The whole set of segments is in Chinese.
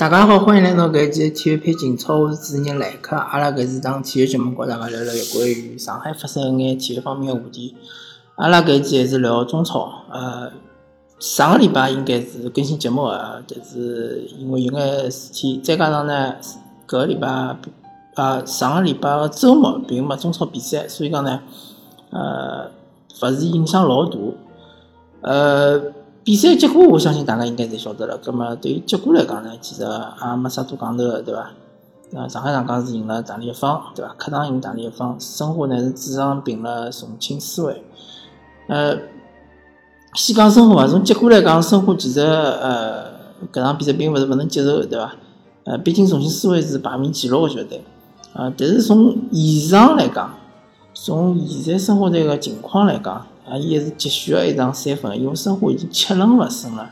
大家好，欢迎来到搿一期体育配景超，我是主持人莱克。阿拉搿是档体育节目，和大家聊聊有关于上海发生一眼体育方面的话题。阿拉搿一期还是聊中超。呃，上个礼拜应该是更新节目的，但是因为有眼事体，再加上呢，搿个礼拜啊，上个礼拜个周末并没中超比赛，所以讲呢，呃，勿是影响老大。呃。比赛结果，我相信大家应该侪晓得了。葛么对于结果来讲呢，其实也没啥多讲头的，对伐？啊，上海上港是赢了大连一方，对伐？客场赢大连一方，申花呢是主场平了重庆斯威。呃，先讲申花吧，从结果来讲，申花其实呃，搿场比赛并勿是勿能接受，对伐？呃，毕竟重庆斯威是排名前六个球队，啊，但是从现场来讲，从现在申花队个情况来讲。啊，伊还是急需了一场三分，因为申花已经七轮勿胜了。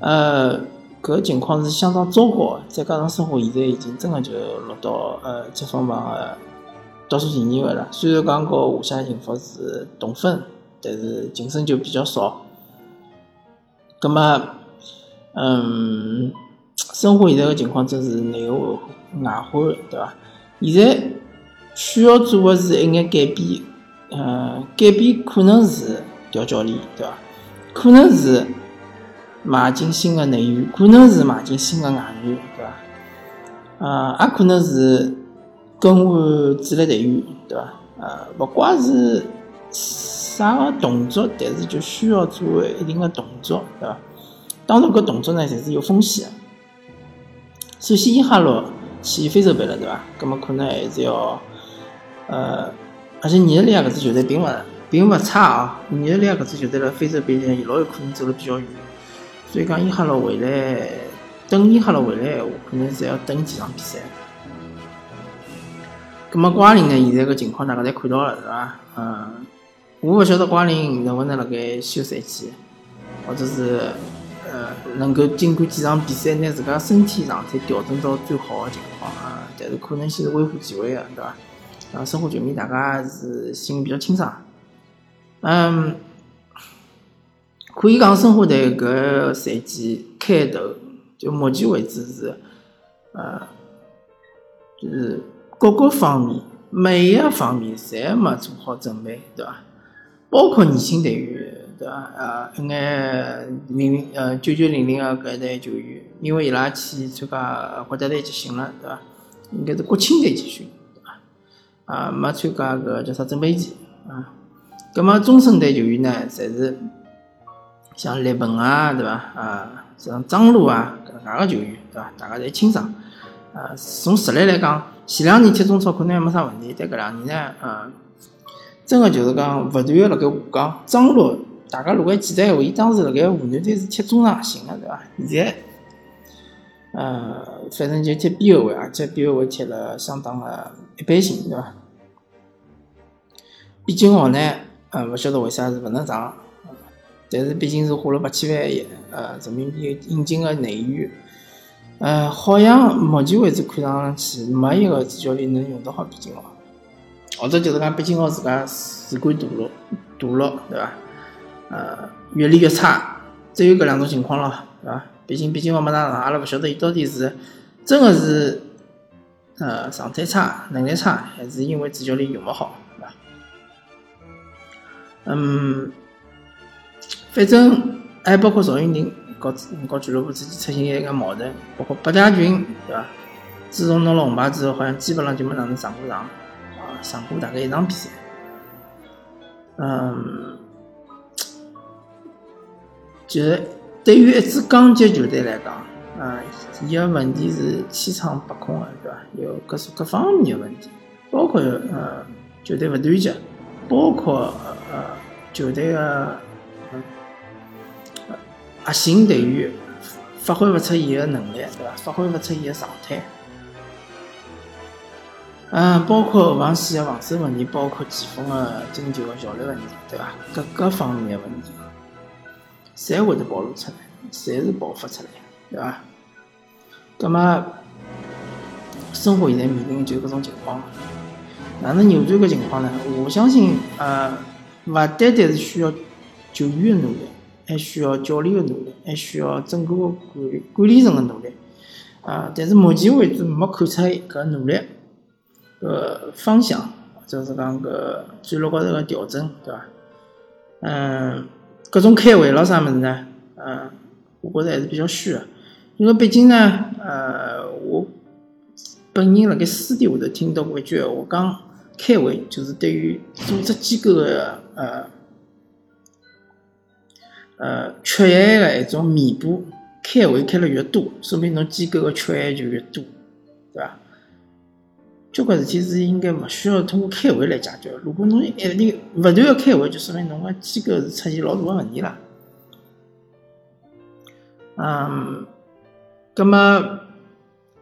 呃，搿情况是相当糟糕，再加上申花现在已经真的就落到呃积分榜的倒数第二位了。虽然讲和华夏幸福是同分，但是净胜就比较少。葛末，嗯，申花现在个情况真是内忧外患，对伐？现在需要做的是一眼改变。呃，改变可能是调教练，对伐？可能是买进新的内援，可能是买进新的外援，对伐？呃，也可能是更换主力队员，对伐？呃，勿怪是啥个动作，但是就需要做一定的动作，对伐？当然，搿动作呢，侪是有风险的。首先，伊哈喽去非洲杯了，对伐？葛末可能还是要，呃。而且尼日利亚搿支球队并勿并勿差啊！尼日利亚搿支球队辣非洲杯里老有可能走了比较远，所以讲伊哈罗回来，等伊哈罗回来闲话，可能是要等几场比赛。葛末瓜林呢？现在个情况大家侪看到了，是伐？嗯，我勿晓得瓜林能勿能辣盖休赛期，或者是呃能够经过几场比赛，拿自家身体状态调整到最好的情况啊！但是可能性是微乎其微的，对伐？啊，生活球迷大家是心里比较清爽。嗯，可以讲生活队搿赛季开头就目前为止是，呃，就是各个方面每一个方面侪没做好准备，对伐？包括年轻队员，对伐？啊，一眼零零呃九九零零个搿一代球员，因为伊拉去参加国家队集训了，对伐？应该是国青队集训。啊，没参加个叫啥准备期啊？葛么中生代球员呢，侪是像立鹏啊，对伐？啊，像张璐啊，搿能介个球员，对伐？大家侪清爽。啊，从实力来讲，前两年踢中超可能还没啥问题，但搿两年呢，啊，真个就是讲勿断个辣盖下降。张璐，大家如果还记得闲话，伊当时辣盖湖南队是踢中场型个，对伐？现在，呃，反正就踢边后卫啊，踢边后卫踢了相当个一般性，对伐？毕金豪呢，呃，勿晓得为啥是勿能上，但是毕竟是花了八千万呃人民币引进个内援，呃，好像目前为止看上去没一个主教练能用得好毕金豪，或者就是讲毕金豪自家自甘堕落堕落，对伐？呃，越来越差，只有搿两种情况了，对伐？毕竟毕金豪没哪上，阿拉勿晓得伊到底是真个是呃状态差、能力差，还是因为主教练用勿好。嗯，反正还包括赵云霆搞搞俱乐部之间出现一个矛盾，包括八家军，对伐？自从拿了红牌之后，好像基本上就没哪能上过场，啊，上过大概一场比赛。嗯，就是对于一支港级球队来讲，啊，伊个问题是千疮百孔的，对伐？有各种各方面的问题，包括呃球队勿团结，包括呃。球队个核心队员发挥勿出伊个能力，对伐？发挥勿出伊个状态。嗯，包括后防线个防守问题，包括前锋个进球个效率问题，对伐？各个方面个问题，侪会得暴露出来，侪是爆发出来，对伐？葛么，生活现在面临就搿种情况，哪能扭转搿情况呢？我相信，呃。勿单单是需要球员的努力，还需要教练的努力，还需要整个管管理层的努力，啊，但是目前为止没看出搿努力搿方向，或者是讲搿战略高头个调整，对伐？嗯，各种开会了啥物事呢？嗯，我觉着还是比较虚的，因为毕竟呢，呃，我本人辣盖私底下头听到过一句闲话，讲开会就是对于组织机构的呃呃缺陷的一种弥补。开会开了越多，说明侬机构的缺陷就越多，对伐？交关事体是应该勿需要通过开会来解决。如果侬一定勿断个开会，就说明侬个机构是出现老大个问题了。嗯，那么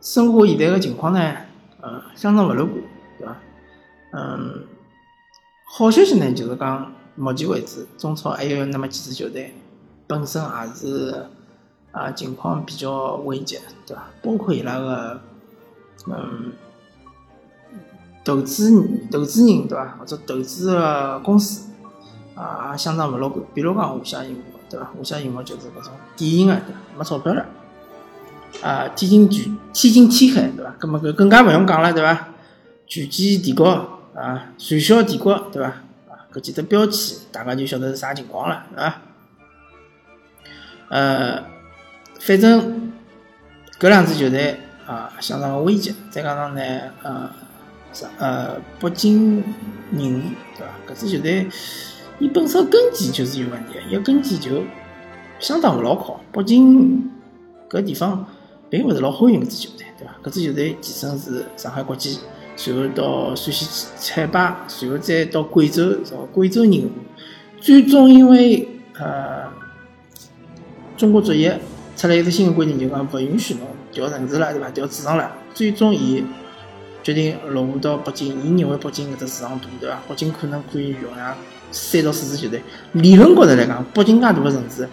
生活现在个情况呢？呃，相当勿乐观，对伐？嗯，好消息呢，就是讲目前为止，中超还有那么几支球队本身也是。啊，情况比较危急，对伐？包括伊拉个，嗯，投资投资人，对伐？或者投资个公司，啊，相当勿乐观。比如讲华夏银行，对伐？华夏银行就是搿种典型个，对伐？没钞票了。啊，天津巨天津天海，对伐？搿么搿更加勿用讲了，对伐？巨基帝国啊，传销帝国，对伐？啊，搿几只标签，大家就晓得是啥情况了，对伐？呃。反正搿两支球队啊，相当个危急。再加上呢，呃，啥呃，北京人对伐？搿支球队，伊本身根基就是有问题，伊根基就相当勿牢靠。北京搿地方并勿是老欢迎搿支球队，对伐？搿支球队前身是上海国际，随后到陕西海霸，随后再到贵州，什么贵州人，最终因为呃中国足协。出来一个新的规定，就讲不允许侬调城市了，对伐？调主场了。最终，伊决定落户到北京。伊认为北京搿只市场大，对伐？北京可能可以容纳三到四支球队。理论高头来讲，北京介大个城市，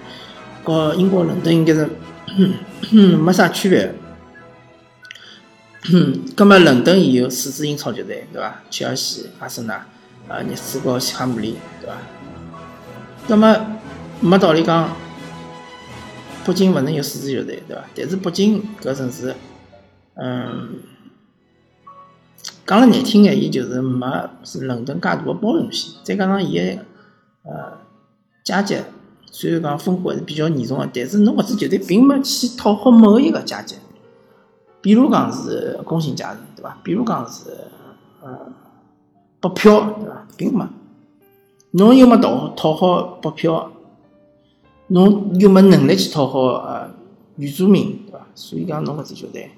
和英国伦敦应该是 没啥区别。葛末伦敦伊有四支英超球队，对伐？切尔西、阿森纳、啊，热刺和西汉姆联，对伐？葛末没道理讲。北京勿能有四支球队，对伐？但是北京搿城市，嗯，讲了难听眼，伊就是没是伦敦介大个包容性。再加上伊个呃阶级，虽然讲分化还是比较严重个，但是侬搿只球队并没去讨好某一个阶级。比如讲是工薪阶层，对伐？比如讲是呃北漂，对伐？并没，侬又没讨讨好北漂。侬又没能力去讨好呃原住民，对伐？所以讲侬搿只球队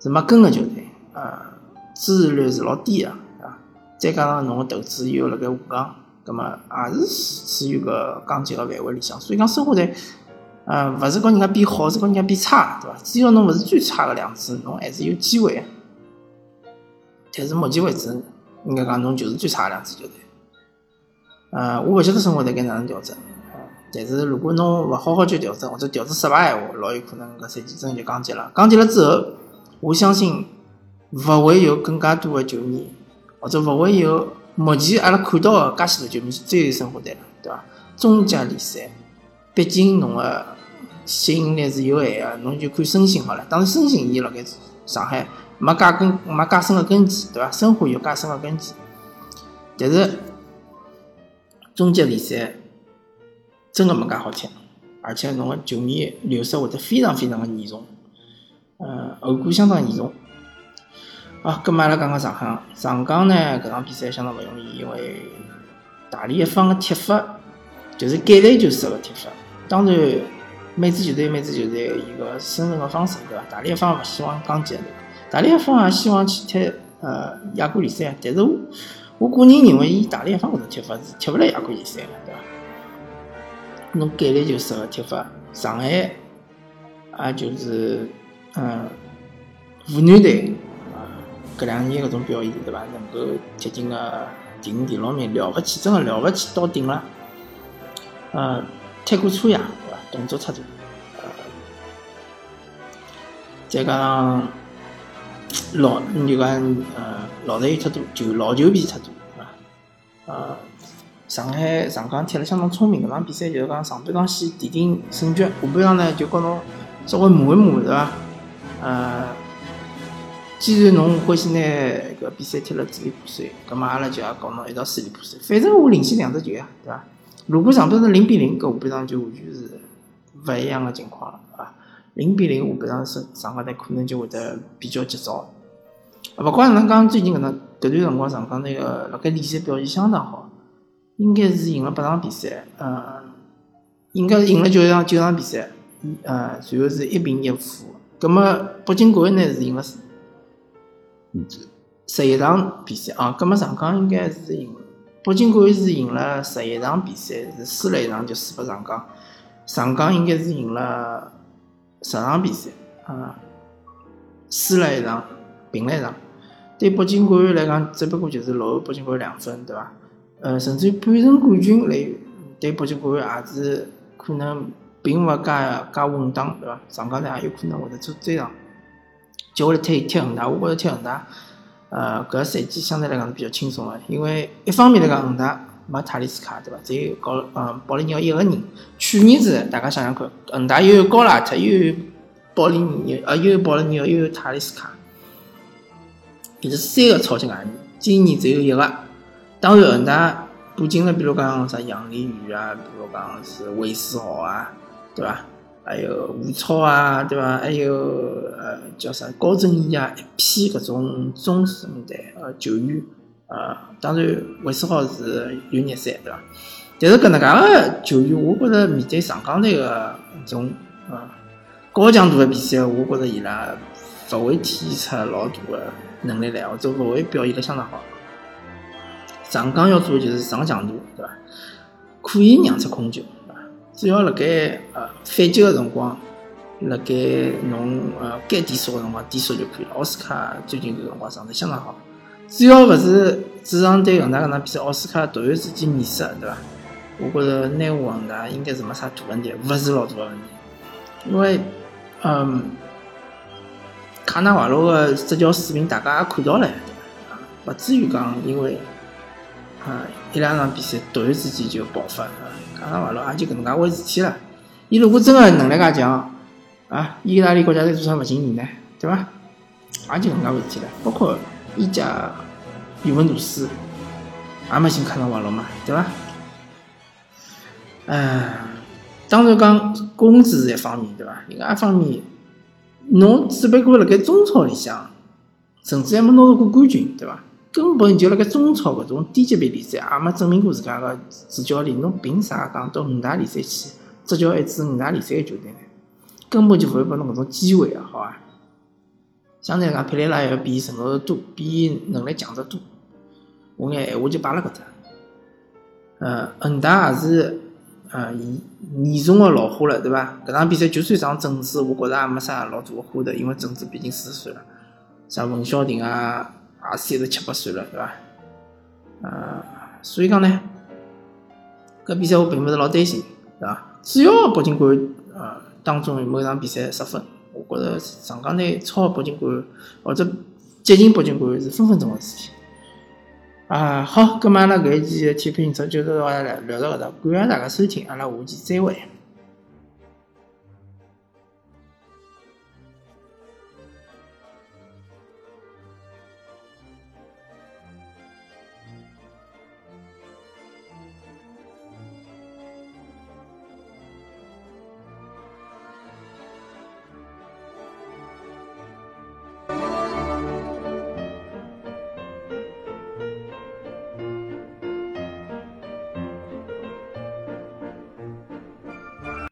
是没根个球队，啊，支持率是老低个，啊，再加上侬个投资又辣盖下降，葛末也是处于搿降级个范围里向。所以讲申花队，呃，勿是讲人家变好，是讲人家变差，对伐？只要侬勿是最差个两支，侬还是有机会。但是目前为止，应该讲侬就是最差个两支球队。呃，我勿晓得申花队该哪能调整。但是如果侬勿好好去调整，或者调整失败闲话，老有可能搿赛季真就降级了。降级了之后，我相信勿会有更加多的球迷，或者勿会有目前阿拉看到的介许多球迷去追申花队了，对伐？中甲联赛，毕竟侬个吸引力是有限个，侬就看申鑫好了。当然，申鑫伊辣盖上海没介根没介深个根基，对伐？申花有介深个根基，但是中甲联赛。真个没介好踢，而且侬个球迷流失会得非常非常个严重，呃，后果相当严重。啊，搿么阿拉讲讲上港，上港呢搿场比赛相当勿容易，因为大连一方个踢法就是橄榄球式个踢法。当然，每支球队每支球队伊个生存个方式，对伐？大连一方勿希望降级，对伐？大连一方也希望去踢呃亚冠联赛，但是我我个人认为，以大连一方搿种踢法是踢勿来亚冠联赛个，对伐？侬橄榄球式个踢法，上海也就是嗯湖南队，搿两年搿种表现对伐？能够接近个第五、第六名，了勿起，真个了勿起，到顶了。呃，太过粗野，对伐？动作太多，呃，再加上老，你就讲呃老队员太多，就老球皮太多，对伐？呃。上海上港踢了相当聪明，搿场比赛就是讲上半场先奠定胜局，下半场呢就跟侬稍微磨一磨，对伐？呃，既然侬欢喜拿搿比赛踢了支离破碎，葛末阿拉就要告侬一道支离破碎。反正我领先两只球呀，对伐？如果上半场零比零，搿下半场就完全是勿一样个情况了，对伐？零比零下半场是上港队可能就会得比较急躁。勿管哪能讲，最近搿能搿段辰光上港队个辣盖联赛表现相当好，应该是赢了八场比赛，呃，应该是赢了九场九场比赛，呃，随后是一平一负。葛末北京国安呢是赢了十一场比赛啊，葛末上港应该是赢了，北京国安是赢了十一场比赛，是输了一场就输给上港，上港应该是赢了十场比赛啊，输了一场，平了一场。对北京国安来讲，只不过就是落后北京国安两分，对伐？呃，甚至于半程冠军来对北京国安也是可能。并勿介介稳当，对伐？上港队也有可能会得做追上。接下来踢踢恒大，我觉着踢恒大，呃，搿赛季相对来讲是比较轻松个，因为一方面来讲，恒大没塔利斯卡，对伐？只有高，嗯，保利尼奥一个人。去年子大家想想看，恒大又有高拉特，又有保利尼奥，呃，又有保利尼奥，又有塔利斯卡，就是三个超级外援。今年只有一个。当然，恒大补进了，比如讲啥杨立宇啊，比如讲是韦世豪啊。对伐？还有吴超啊，对伐？还有呃叫啥高振义啊，一批搿种中生代呃球员，呃，当然韦世豪是有热赛，对伐？但是搿能介个球员，我觉着面对上港队个种呃高强度个比赛，我觉着伊拉勿会体现出老大个能力来，或者勿会表现得相当好。上港要做的就是上强度，对伐？可以让出空球。只要辣盖呃反击个辰光，辣盖侬呃该低速个辰光低速就可以了。奥斯卡最近搿辰光上得相当好，只要勿是主场对恒大搿场比赛，奥斯卡突然之间迷失，对伐？我觉着内湖恒大应该是没啥大问题，勿是老大个问题。因为嗯，卡纳瓦罗个执教水平大家也看到了，啊，勿至于讲因为啊一两场比赛突然之间就爆发。卡纳瓦罗也就搿能介回事体了。伊如果真个能力介强，啊，意大利国家队做啥勿请伊呢？对伐？也就搿能介回事体了。包括意甲尤文图斯也没请卡纳瓦罗嘛，对伐？嗯，当然讲工资是一方面，对伐？另外一方面，侬只不过辣盖中超里向，甚至还没拿到过冠军，对伐？根本就辣盖中超搿种低级别联赛，也没证明过自家个主教练。侬凭啥讲到五大联赛去执教一支五大联赛个球队呢？根本就勿会拨侬搿种机会啊，好伐？相对来讲，佩雷拉要比成熟多，比能力强得多。我眼闲话就摆辣搿搭。呃，恒大也是呃严严重个老化了，对伐？搿场比赛就算上郑智，我觉着也没啥老大个花头，因为郑智毕竟四十岁了，像文晓婷啊。也三十七八岁了，对伐？呃，所以讲呢，搿比赛我并勿是老担心，对伐？只要北京国安呃当中某场比赛失分，我觉着上港队超北京国安或者接近北京国安是分分钟个事体。啊，好，葛末阿拉搿一期体育评测就到这聊到搿搭，感谢大家收听，阿拉下期再会。